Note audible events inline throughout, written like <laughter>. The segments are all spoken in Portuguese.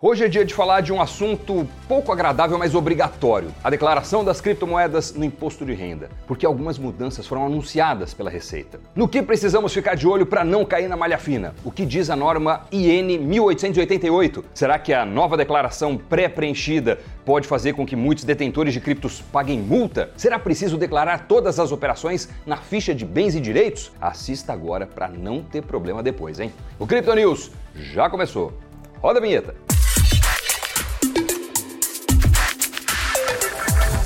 Hoje é dia de falar de um assunto pouco agradável, mas obrigatório: a declaração das criptomoedas no imposto de renda, porque algumas mudanças foram anunciadas pela Receita. No que precisamos ficar de olho para não cair na malha fina? O que diz a norma IN 1888? Será que a nova declaração pré-preenchida pode fazer com que muitos detentores de criptos paguem multa? Será preciso declarar todas as operações na ficha de bens e direitos? Assista agora para não ter problema depois, hein? O Crypto News já começou. Roda a vinheta.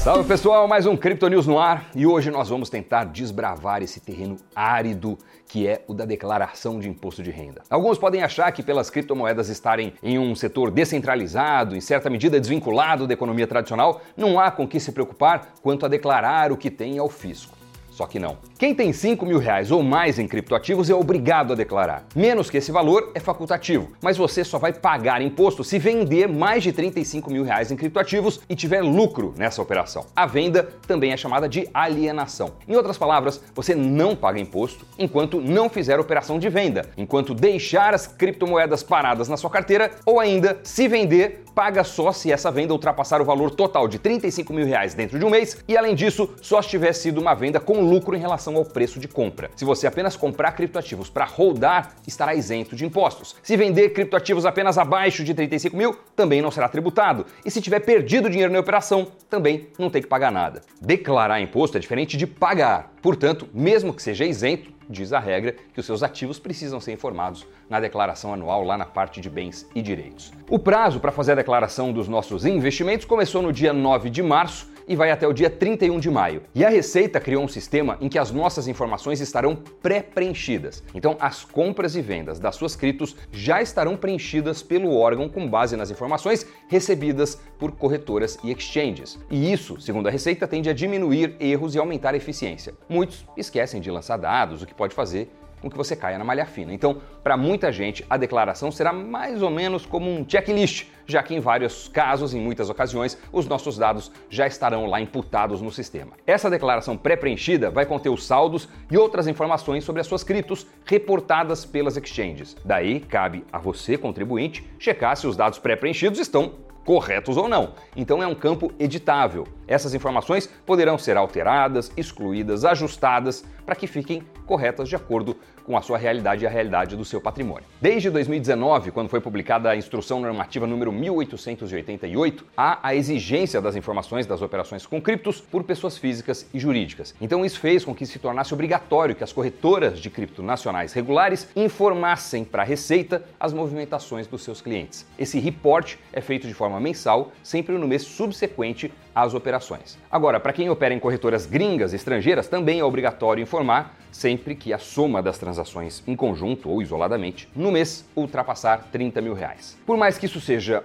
Salve pessoal, mais um Crypto News no ar e hoje nós vamos tentar desbravar esse terreno árido que é o da declaração de imposto de renda. Alguns podem achar que pelas criptomoedas estarem em um setor descentralizado, em certa medida desvinculado da economia tradicional, não há com que se preocupar quanto a declarar o que tem ao fisco. Só que não. Quem tem 5 mil reais ou mais em criptoativos é obrigado a declarar. Menos que esse valor é facultativo, mas você só vai pagar imposto se vender mais de 35 mil reais em criptoativos e tiver lucro nessa operação. A venda também é chamada de alienação. Em outras palavras, você não paga imposto enquanto não fizer operação de venda, enquanto deixar as criptomoedas paradas na sua carteira ou ainda, se vender, paga só se essa venda ultrapassar o valor total de 35 mil reais dentro de um mês e, além disso, só se tiver sido uma venda com lucro em relação ao preço de compra. Se você apenas comprar criptoativos para rodar, estará isento de impostos. Se vender criptoativos apenas abaixo de 35 mil, também não será tributado. E se tiver perdido dinheiro na operação, também não tem que pagar nada. Declarar imposto é diferente de pagar. Portanto, mesmo que seja isento, diz a regra que os seus ativos precisam ser informados na declaração anual lá na parte de bens e direitos. O prazo para fazer a declaração dos nossos investimentos começou no dia 9 de março e vai até o dia 31 de maio. E a Receita criou um sistema em que as nossas informações estarão pré-preenchidas. Então, as compras e vendas das suas criptos já estarão preenchidas pelo órgão com base nas informações recebidas por corretoras e exchanges. E isso, segundo a Receita, tende a diminuir erros e aumentar a eficiência. Muitos esquecem de lançar dados, o que pode fazer com que você caia na malha fina. Então, para muita gente, a declaração será mais ou menos como um checklist, já que em vários casos, em muitas ocasiões, os nossos dados já estarão lá imputados no sistema. Essa declaração pré-preenchida vai conter os saldos e outras informações sobre as suas criptos reportadas pelas exchanges. Daí, cabe a você, contribuinte, checar se os dados pré-preenchidos estão corretos ou não. Então é um campo editável. Essas informações poderão ser alteradas, excluídas, ajustadas para que fiquem corretas de acordo com a sua realidade e a realidade do seu patrimônio. Desde 2019, quando foi publicada a Instrução Normativa número 1888, há a exigência das informações das operações com criptos por pessoas físicas e jurídicas. Então isso fez com que se tornasse obrigatório que as corretoras de cripto nacionais regulares informassem para a Receita as movimentações dos seus clientes. Esse report é feito de forma mensal, sempre no mês subsequente às operações. Agora, para quem opera em corretoras gringas estrangeiras, também é obrigatório informar sempre que a soma das transações em conjunto ou isoladamente no mês ultrapassar 30 mil reais. Por mais que isso seja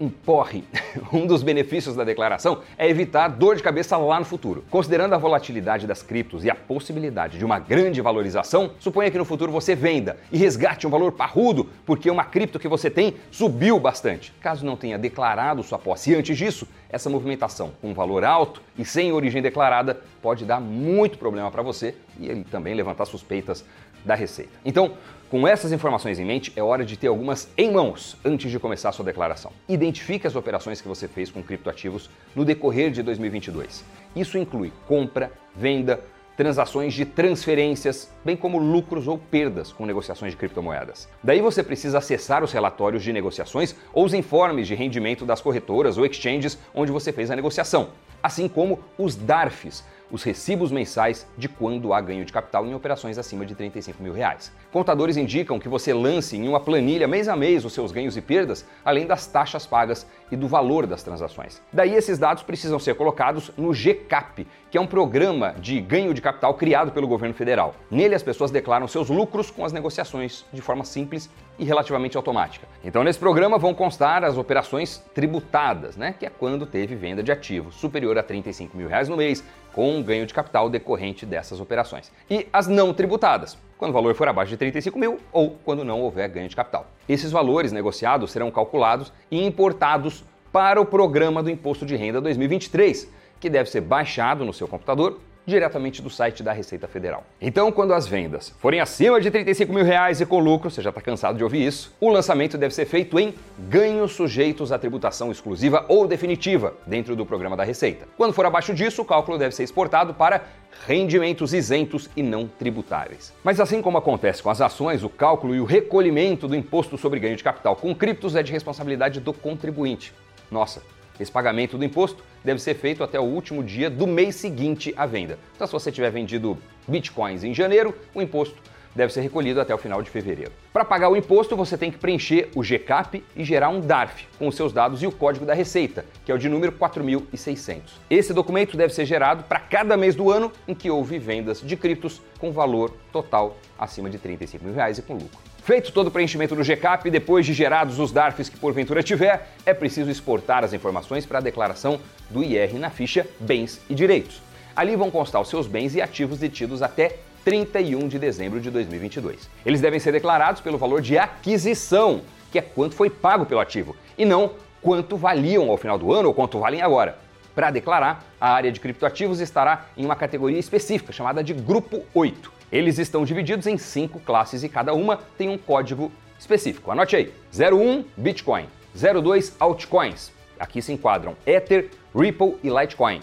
um porre. <laughs> Um dos benefícios da declaração é evitar dor de cabeça lá no futuro. Considerando a volatilidade das criptos e a possibilidade de uma grande valorização, suponha que no futuro você venda e resgate um valor parrudo porque uma cripto que você tem subiu bastante. Caso não tenha declarado sua posse antes disso, essa movimentação com valor alto e sem origem declarada pode dar muito problema para você e ele também levantar suspeitas da Receita. Então, com essas informações em mente, é hora de ter algumas em mãos antes de começar a sua declaração. Identifique as operações que você fez com criptoativos no decorrer de 2022. Isso inclui compra, venda, transações de transferências, bem como lucros ou perdas com negociações de criptomoedas. Daí você precisa acessar os relatórios de negociações ou os informes de rendimento das corretoras ou exchanges onde você fez a negociação, assim como os DARFs, os recibos mensais de quando há ganho de capital em operações acima de 35 mil reais. Contadores indicam que você lance em uma planilha mês a mês os seus ganhos e perdas, além das taxas pagas e do valor das transações. Daí esses dados precisam ser colocados no GCAP, que é um programa de ganho de capital criado pelo governo federal. Nele as pessoas declaram seus lucros com as negociações de forma simples e relativamente automática. Então nesse programa vão constar as operações tributadas, né, que é quando teve venda de ativos superior a 35 mil reais no mês, com um ganho de capital decorrente dessas operações. E as não tributadas, quando o valor for abaixo de 35 mil ou quando não houver ganho de capital. Esses valores negociados serão calculados e importados para o programa do Imposto de Renda 2023, que deve ser baixado no seu computador diretamente do site da Receita Federal. Então, quando as vendas forem acima de 35 mil reais e com lucro, você já está cansado de ouvir isso, o lançamento deve ser feito em ganhos sujeitos à tributação exclusiva ou definitiva dentro do programa da Receita. Quando for abaixo disso, o cálculo deve ser exportado para rendimentos isentos e não tributáveis. Mas assim como acontece com as ações, o cálculo e o recolhimento do imposto sobre ganho de capital com criptos é de responsabilidade do contribuinte. Nossa, esse pagamento do imposto deve ser feito até o último dia do mês seguinte à venda. Então, se você tiver vendido bitcoins em janeiro, o imposto deve ser recolhido até o final de fevereiro. Para pagar o imposto, você tem que preencher o GCAP e gerar um DARF com os seus dados e o código da Receita, que é o de número 4600. Esse documento deve ser gerado para cada mês do ano em que houve vendas de criptos com valor total acima de 35 mil reais e com lucro. Feito todo o preenchimento do GCAP, depois de gerados os DARFs que porventura tiver, é preciso exportar as informações para a declaração do IR na ficha Bens e Direitos. Ali vão constar os seus bens e ativos detidos até 31 de dezembro de 2022. Eles devem ser declarados pelo valor de aquisição, que é quanto foi pago pelo ativo, e não quanto valiam ao final do ano ou quanto valem agora. Para declarar, a área de criptoativos estará em uma categoria específica chamada de Grupo 8. Eles estão divididos em cinco classes e cada uma tem um código específico. Anote aí: 01 Bitcoin, 02 altcoins. Aqui se enquadram Ether, Ripple e Litecoin.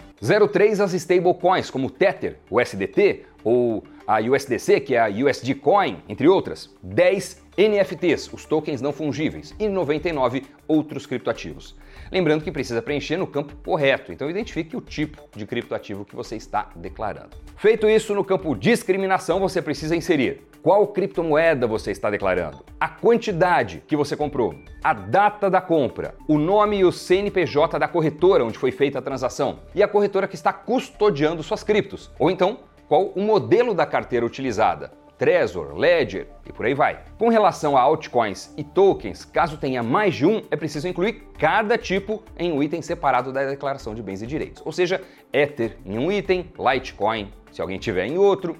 03 as stablecoins como Tether, o SDT ou a USDC, que é a USD Coin, entre outras. 10 NFTs, os tokens não fungíveis, e 99 outros criptoativos. Lembrando que precisa preencher no campo correto, então identifique o tipo de criptoativo que você está declarando. Feito isso, no campo discriminação, você precisa inserir qual criptomoeda você está declarando, a quantidade que você comprou, a data da compra, o nome e o CNPJ da corretora onde foi feita a transação e a corretora que está custodiando suas criptos, ou então qual o modelo da carteira utilizada, Trezor, Ledger e por aí vai. Com relação a altcoins e tokens, caso tenha mais de um, é preciso incluir cada tipo em um item separado da declaração de bens e direitos. Ou seja, Ether em um item, Litecoin se alguém tiver em outro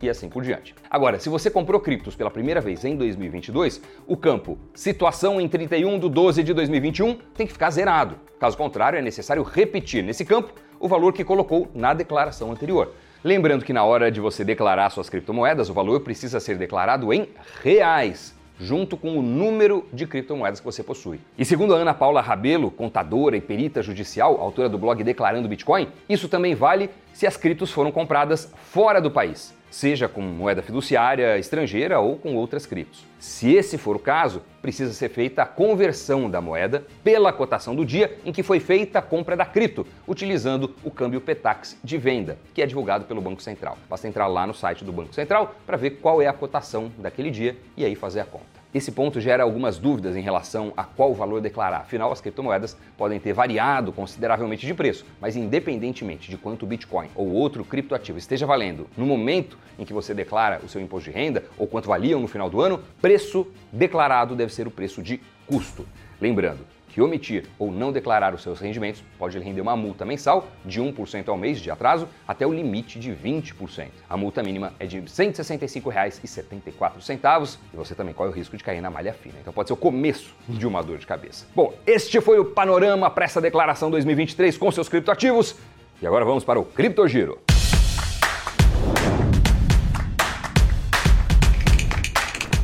e assim por diante. Agora, se você comprou criptos pela primeira vez em 2022, o campo situação em 31 de 12 de 2021 tem que ficar zerado. Caso contrário, é necessário repetir nesse campo o valor que colocou na declaração anterior. Lembrando que na hora de você declarar suas criptomoedas, o valor precisa ser declarado em reais, junto com o número de criptomoedas que você possui. E segundo a Ana Paula Rabelo, contadora e perita judicial, autora do blog Declarando Bitcoin, isso também vale se as criptos foram compradas fora do país seja com moeda fiduciária estrangeira ou com outras criptos. Se esse for o caso, precisa ser feita a conversão da moeda pela cotação do dia em que foi feita a compra da cripto, utilizando o câmbio Petax de venda, que é divulgado pelo Banco Central. Basta entrar lá no site do Banco Central para ver qual é a cotação daquele dia e aí fazer a conta. Esse ponto gera algumas dúvidas em relação a qual valor declarar. Afinal, as criptomoedas podem ter variado consideravelmente de preço, mas independentemente de quanto o Bitcoin ou outro criptoativo esteja valendo no momento em que você declara o seu imposto de renda ou quanto valiam no final do ano, preço declarado deve ser o preço de custo. Lembrando, que omitir ou não declarar os seus rendimentos pode lhe render uma multa mensal de 1% ao mês de atraso até o limite de 20%. A multa mínima é de R$ 165,74 e você também corre o risco de cair na malha fina. Então pode ser o começo de uma dor de cabeça. Bom, este foi o panorama para essa declaração 2023 com seus criptoativos e agora vamos para o Criptogiro.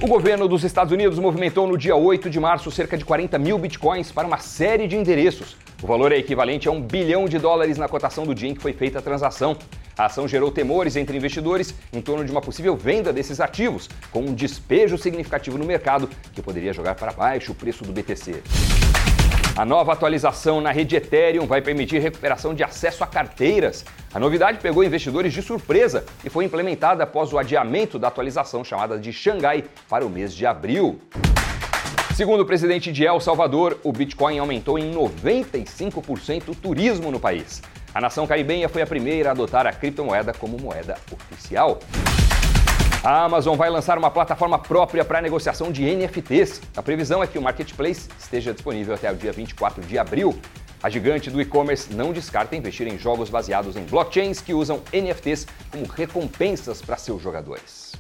O governo dos Estados Unidos movimentou no dia 8 de março cerca de 40 mil bitcoins para uma série de endereços. O valor é equivalente a um bilhão de dólares na cotação do dia em que foi feita a transação. A ação gerou temores entre investidores em torno de uma possível venda desses ativos, com um despejo significativo no mercado que poderia jogar para baixo o preço do BTC. A nova atualização na rede Ethereum vai permitir recuperação de acesso a carteiras. A novidade pegou investidores de surpresa e foi implementada após o adiamento da atualização chamada de Xangai para o mês de abril. Segundo o presidente de El Salvador, o Bitcoin aumentou em 95% o turismo no país. A nação caribenha foi a primeira a adotar a criptomoeda como moeda oficial. A Amazon vai lançar uma plataforma própria para negociação de NFTs. A previsão é que o marketplace esteja disponível até o dia 24 de abril. A gigante do e-commerce não descarta investir em jogos baseados em blockchains que usam NFTs como recompensas para seus jogadores.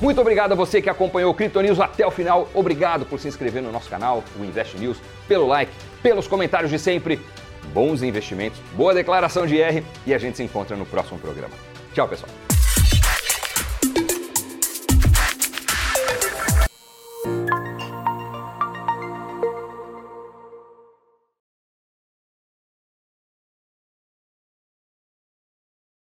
Muito obrigado a você que acompanhou o Crypto News até o final. Obrigado por se inscrever no nosso canal, o Invest News, pelo like, pelos comentários de sempre. bons investimentos, boa declaração de R e a gente se encontra no próximo programa. Tchau, pessoal.